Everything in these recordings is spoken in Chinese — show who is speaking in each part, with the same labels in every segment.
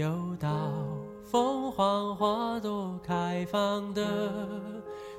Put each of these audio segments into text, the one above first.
Speaker 1: 又到凤凰花朵开放的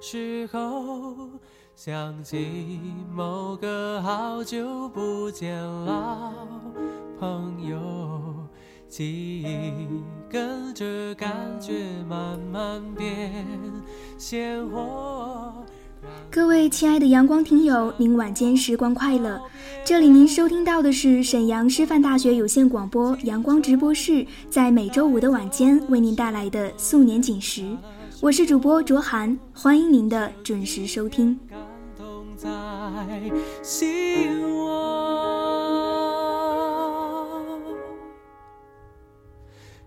Speaker 1: 时候，想起某个好久不见老朋友，记忆跟着感觉慢慢变鲜活。
Speaker 2: 各位亲爱的阳光听友，您晚间时光快乐！这里您收听到的是沈阳师范大学有线广播阳光直播室，在每周五的晚间为您带来的素年锦时，我是主播卓涵，欢迎您的准时收听。
Speaker 1: 感动在心窝。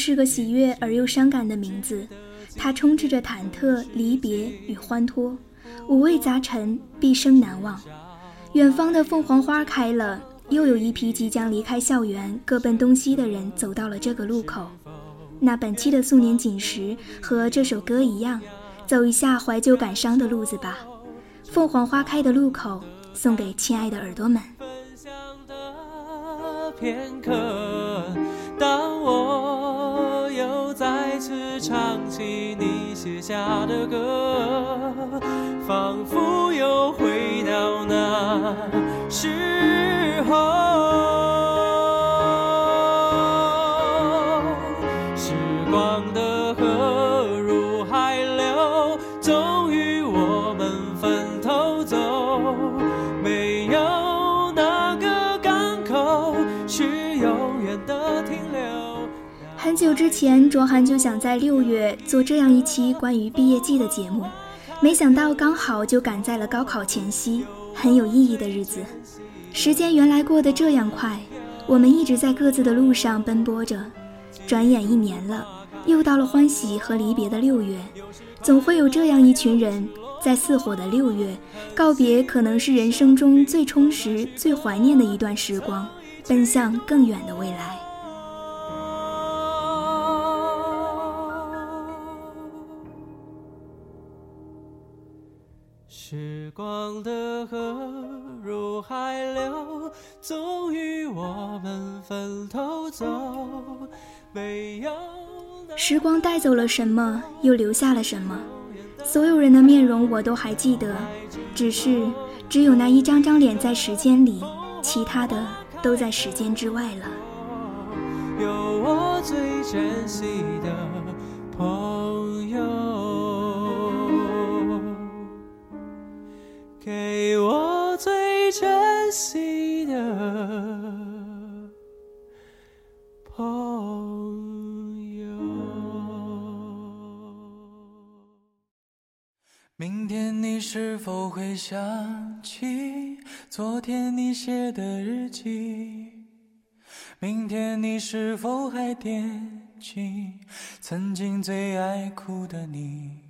Speaker 2: 是个喜悦而又伤感的名字，它充斥着忐忑、离别与欢脱，五味杂陈，毕生难忘。远方的凤凰花开了，又有一批即将离开校园、各奔东西的人走到了这个路口。那本期的素年锦时和这首歌一样，走一下怀旧感伤的路子吧。凤凰花开的路口，送给亲爱的耳朵们。
Speaker 1: 下的歌，仿佛又回到那时候。
Speaker 2: 久之前，卓涵就想在六月做这样一期关于毕业季的节目，没想到刚好就赶在了高考前夕，很有意义的日子。时间原来过得这样快，我们一直在各自的路上奔波着，转眼一年了，又到了欢喜和离别的六月。总会有这样一群人，在似火的六月告别，可能是人生中最充实、最怀念的一段时光，奔向更远的未来。
Speaker 1: 时光的河入海流，终于我们分头走。没有哪
Speaker 2: 时光带走了什么，又留下了什么？所有人的面容我都还记得，只是只有那一张张脸在时间里，其他的都在时间之外了。
Speaker 1: 有我最珍惜的朋友，给我最珍惜的朋友。明天你是否会想起昨天你写的日记？明天你是否还惦记曾经最爱哭的你？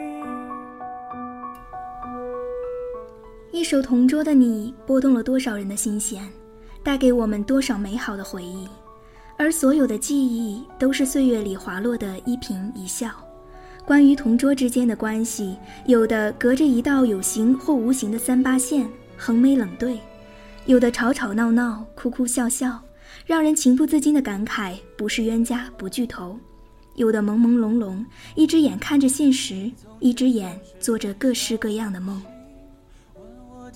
Speaker 2: 一首《同桌的你》拨动了多少人的心弦，带给我们多少美好的回忆，而所有的记忆都是岁月里滑落的一颦一笑。关于同桌之间的关系，有的隔着一道有形或无形的三八线，横眉冷对；有的吵吵闹闹，哭哭笑笑，让人情不自禁的感慨不是冤家不聚头；有的朦朦胧胧，一只眼看着现实，一只眼做着各式各样的梦。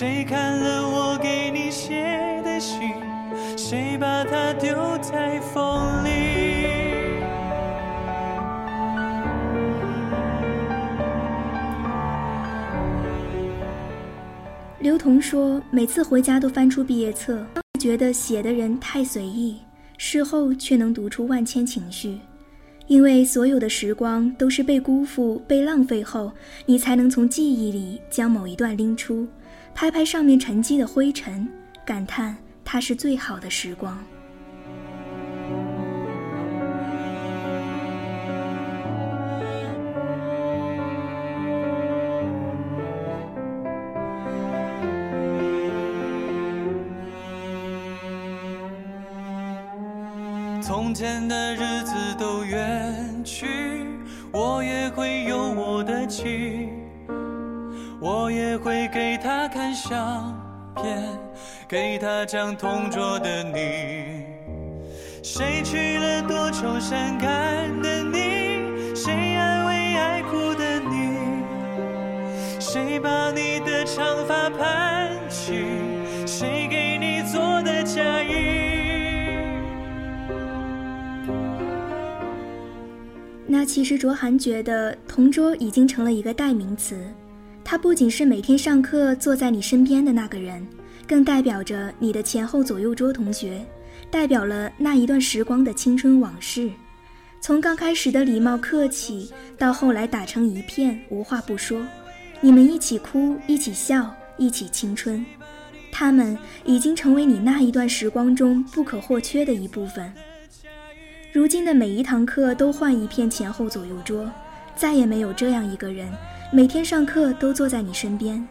Speaker 3: 谁看了我给你写的信？谁把它丢在风里？
Speaker 2: 刘同说，每次回家都翻出毕业册，觉得写的人太随意，事后却能读出万千情绪。因为所有的时光都是被辜负、被浪费后，你才能从记忆里将某一段拎出，拍拍上面沉积的灰尘，感叹它是最好的时光。
Speaker 3: 从前的日子都远去，我也会有我的情，我也会给看相片，给他讲同桌的你。谁娶了多愁善感的你？谁安慰爱哭的你？谁把你的长发盘起？谁给你做的嫁衣？
Speaker 2: 那其实卓涵觉得同桌已经成了一个代名词，他不仅是每天上课坐在你身边的那个人，更代表着你的前后左右桌同学，代表了那一段时光的青春往事。从刚开始的礼貌客气，到后来打成一片，无话不说，你们一起哭，一起笑，一起青春，他们已经成为你那一段时光中不可或缺的一部分。如今的每一堂课都换一片前后左右桌，再也没有这样一个人，每天上课都坐在你身边。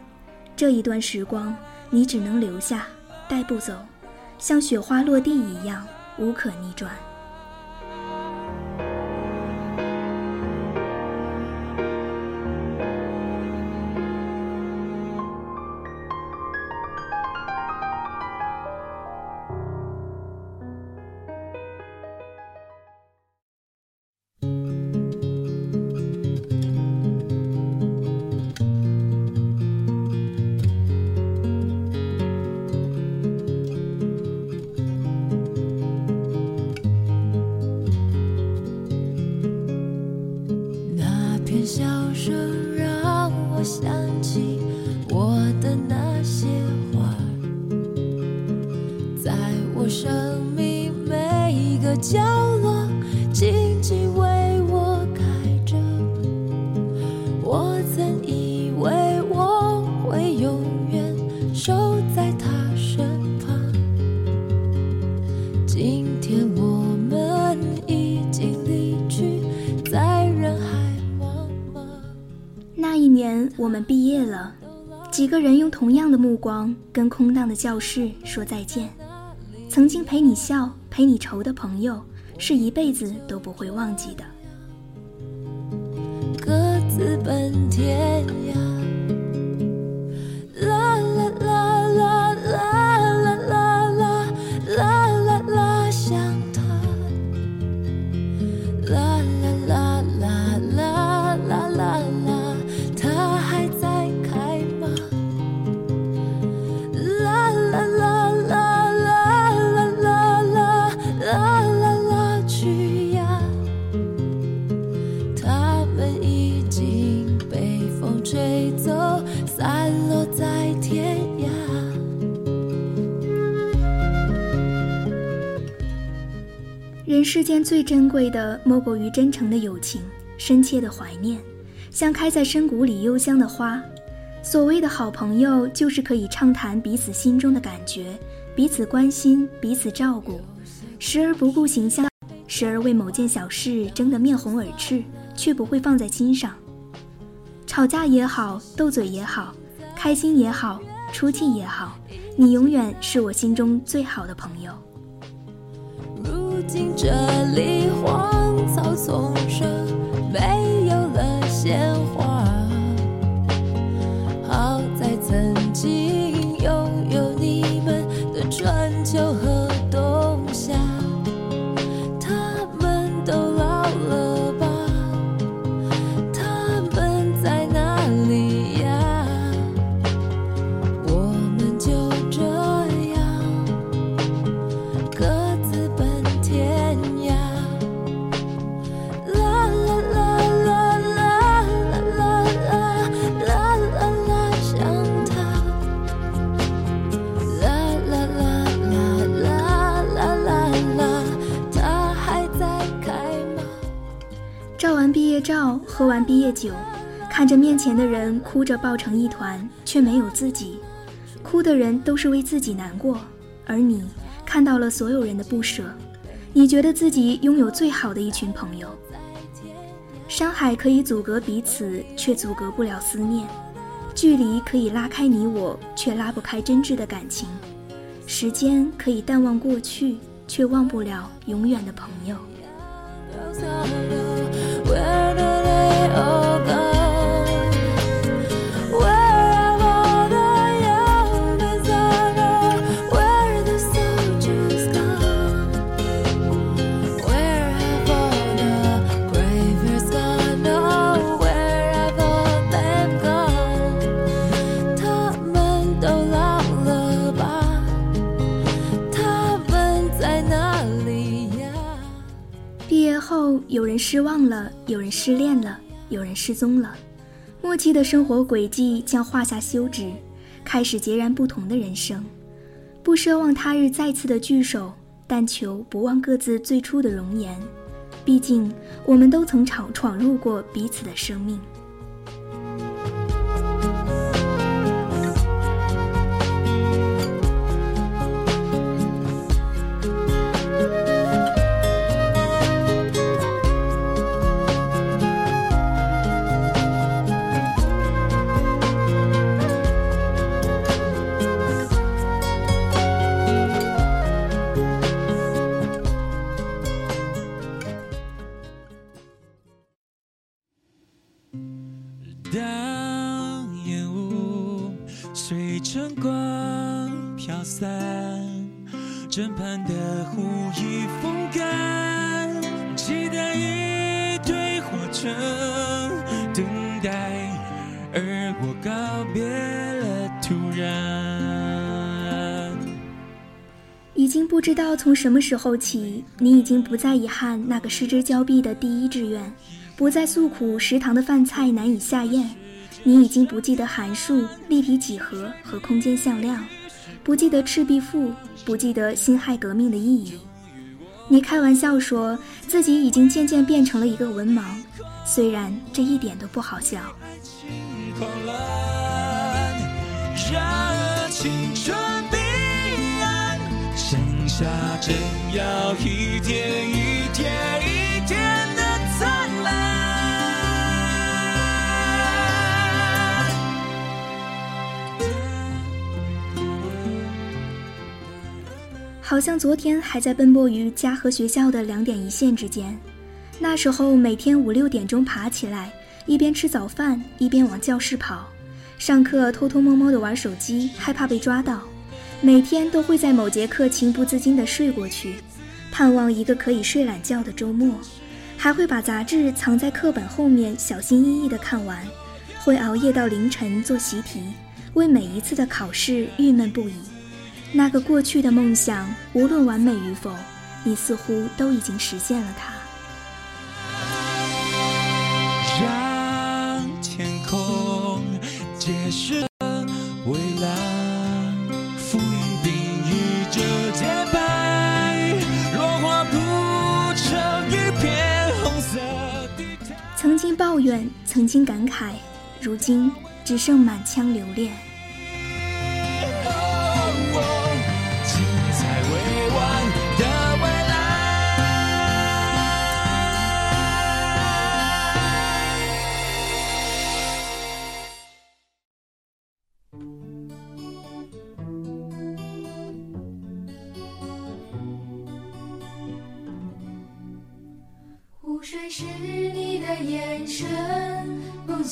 Speaker 2: 这一段时光，你只能留下，带不走，像雪花落地一样，无可逆转。教室说再见。曾经陪你笑、陪你愁的朋友，是一辈子都不会忘记的。
Speaker 4: 各自奔天涯。
Speaker 2: 人世间最珍贵的，莫过于真诚的友情、深切的怀念，像开在深谷里幽香的花。所谓的好朋友，就是可以畅谈彼此心中的感觉，彼此关心，彼此照顾，时而不顾形象，时而为某件小事争得面红耳赤，却不会放在心上。吵架也好，斗嘴也好，开心也好，出气也好，你永远是我心中最好的朋友。
Speaker 4: 这里荒草丛生，
Speaker 2: 喝完毕业酒，看着面前的人哭着抱成一团，却没有自己。哭的人都是为自己难过，而你看到了所有人的不舍，你觉得自己拥有最好的一群朋友。山海可以阻隔彼此，却阻隔不了思念；距离可以拉开你我，却拉不开真挚的感情。时间可以淡忘过去，却忘不了永远的朋友。毕业后有人失望了，有人失恋了，有人失踪了。默契的生活轨迹将画下休止，开始截然不同的人生。不奢望他日再次的聚首，但求不忘各自最初的容颜。毕竟，我们都曾闯闯入过彼此的生命。
Speaker 5: 枕畔的湖已风干，期待一堆火车等待，而我告别了突然。
Speaker 2: 已经不知道从什么时候起，你已经不再遗憾那个失之交臂的第一志愿，不再诉苦食堂的饭菜难以下咽。你已经不记得函数、立体几何和空间向量，不记得赤壁赋，不记得辛亥革命的意义。你开玩笑说自己已经渐渐变成了一个文盲，虽然这一点都不好笑。
Speaker 5: 剩下正要一天
Speaker 2: 好像昨天还在奔波于家和学校的两点一线之间。那时候每天五六点钟爬起来，一边吃早饭一边往教室跑，上课偷偷摸摸的玩手机，害怕被抓到。每天都会在某节课情不自禁地睡过去，盼望一个可以睡懒觉的周末。还会把杂志藏在课本后面，小心翼翼地看完。会熬夜到凌晨做习题，为每一次的考试郁闷不已。那个过去的梦想，无论完美与否，你似乎都已经实现了它。
Speaker 5: 让天空解释了蔚蓝，浮云蔽日这洁白，落花铺成一片红色地毯。
Speaker 2: 曾经抱怨，曾经感慨，如今只剩满腔留恋。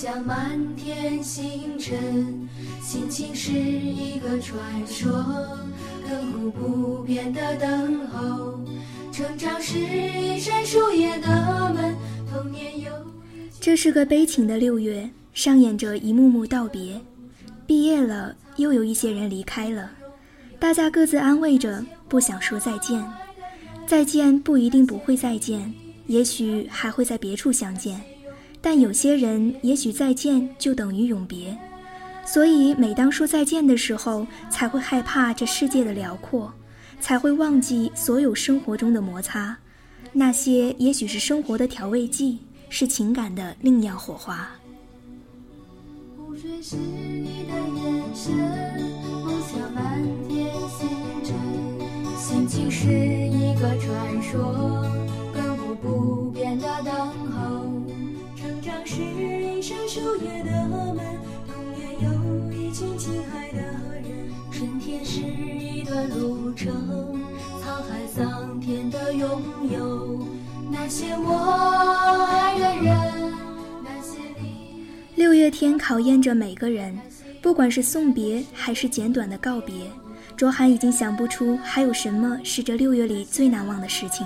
Speaker 6: 像满天星辰，心情是一个传说，亘古不变的等候。成长是一扇树叶的门，童年有。
Speaker 2: 这是个悲情的六月，上演着一幕幕道别。毕业了，又有一些人离开了，大家各自安慰着，不想说再见。再见不一定不会再见，也许还会在别处相见。但有些人，也许再见就等于永别。所以，每当说再见的时候，才会害怕这世界的辽阔。才会忘记所有生活中的摩擦，那些也许是生活的调味剂，是情感的另样火花。
Speaker 6: 湖水是你的眼神，梦想满天星辰，心情是一个传说，亘古不变的等候。成长是一扇树叶的门，童年有一群亲爱的人，春天是一段路程，沧海桑田的拥有，那些我爱的人，那些离。
Speaker 2: 六月天考验着每个人，不管是送别还是简短的告别，卓涵已经想不出还有什么是这六月里最难忘的事情。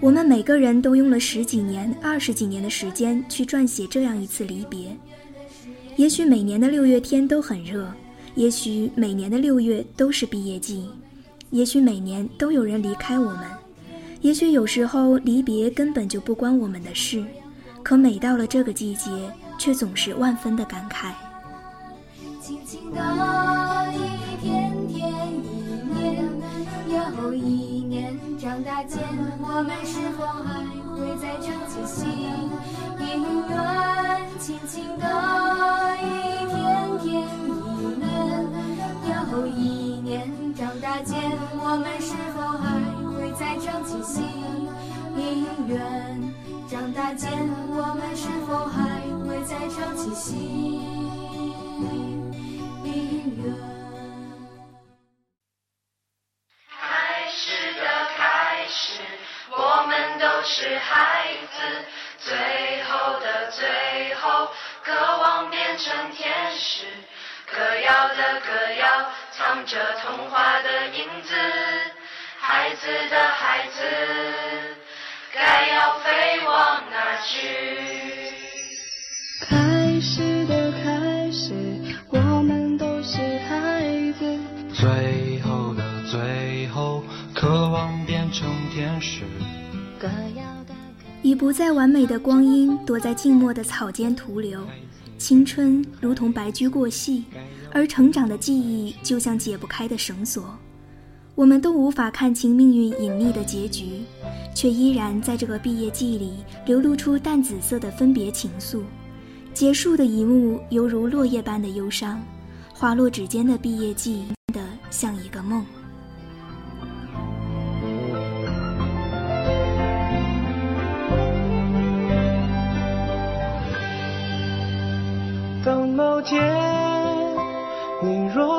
Speaker 2: 我们每个人都用了十几年、二十几年的时间去撰写这样一次离别。也许每年的六月天都很热，也许每年的六月都是毕业季，也许每年都有人离开我们，也许有时候离别根本就不关我们的事，可每到了这个季节，却总是万分的感慨。
Speaker 6: 轻轻的又一年，长大间，我们是否还会再唱起心姻缘？轻轻的一天天一年，又一年，长大间，我们是否还会再唱起心姻缘？长大间，我们是否还会再唱起心
Speaker 7: 着童话的影子。孩子的孩子，该要飞往哪去？
Speaker 6: 开始的开始，我们都是孩子。
Speaker 1: 最后的最后，渴望变成天使。
Speaker 6: 歌谣的
Speaker 2: 已不再完美的光阴躲在静默的草间徒留，青春如同白驹过隙，而成长的记忆就像解不开的绳索。我们都无法看清命运隐秘的结局，却依然在这个毕业季里流露出淡紫色的分别情愫。结束的一幕犹如落叶般的忧伤，滑落指尖的毕业季的像一个梦。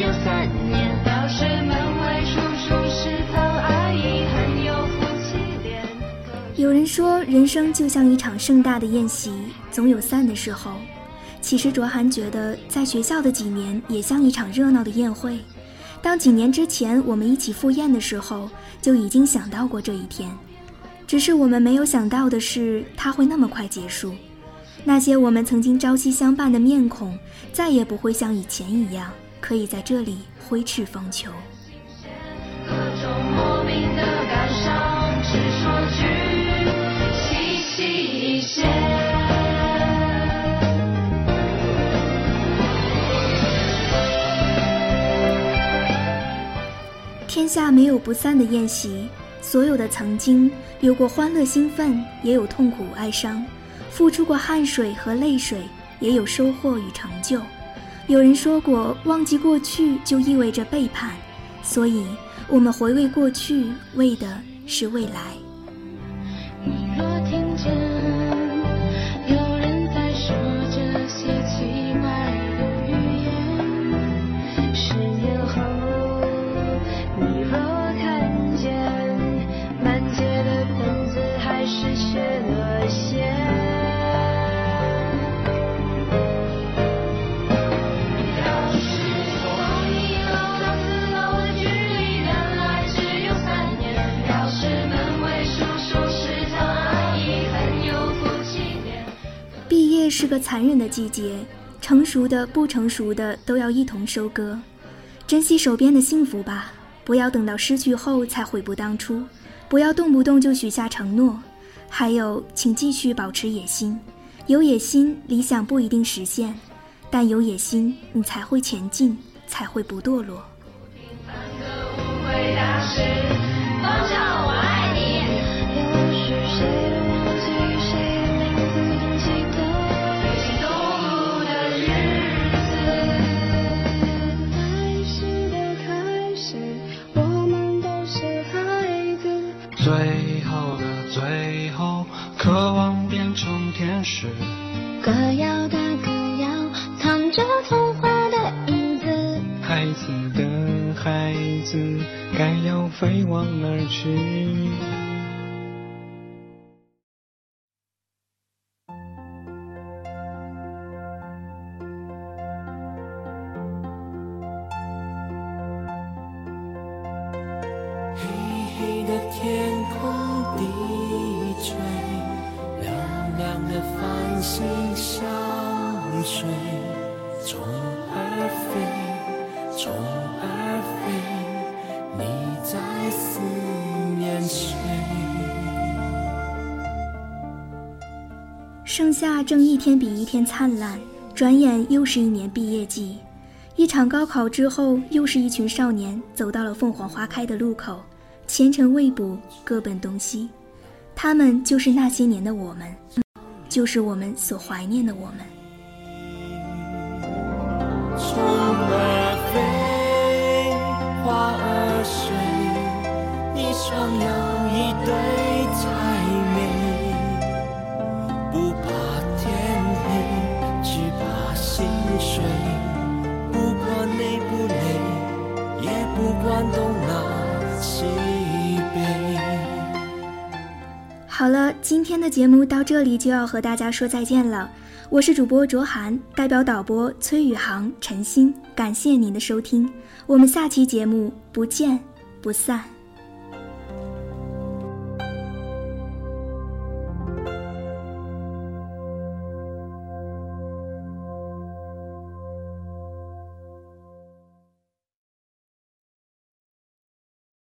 Speaker 8: 有三年，
Speaker 6: 要是门外叔叔是头阿姨，很有夫妻脸。
Speaker 2: 有人说，人生就像一场盛大的宴席，总有散的时候。其实卓涵觉得，在学校的几年也像一场热闹的宴会。当几年之前我们一起赴宴的时候，就已经想到过这一天。只是我们没有想到的是，它会那么快结束。那些我们曾经朝夕相伴的面孔，再也不会像以前一样，可以在这里挥斥方遒。天下没有不散的宴席，所有的曾经有过欢乐兴奋，也有痛苦哀伤，付出过汗水和泪水，也有收获与成就。有人说过，忘记过去就意味着背叛，所以我们回味过去，为的是未来。
Speaker 9: 是
Speaker 2: 个残忍的季节，成熟的、不成熟的都要一同收割。珍惜手边的幸福吧，不要等到失去后才悔不当初，不要动不动就许下承诺。还有，请继续保持野心，有野心，理想不一定实现，但有野心，你才会前进，才会不堕落。
Speaker 5: 心相随。虫儿飞，虫儿飞，你在思念谁？
Speaker 2: 盛夏正一天比一天灿烂，转眼又是一年毕业季。一场高考之后，又是一群少年走到了凤凰花开的路口，前程未卜，各奔东西。他们就是那些年的我们，就是我们所怀念的我们。
Speaker 5: 虫儿飞，花儿睡，你双有一对
Speaker 2: 今天的节目到这里就要和大家说再见了。我是主播卓涵，代表导播崔宇航、陈鑫，感谢您的收听，我们下期节目不见不散。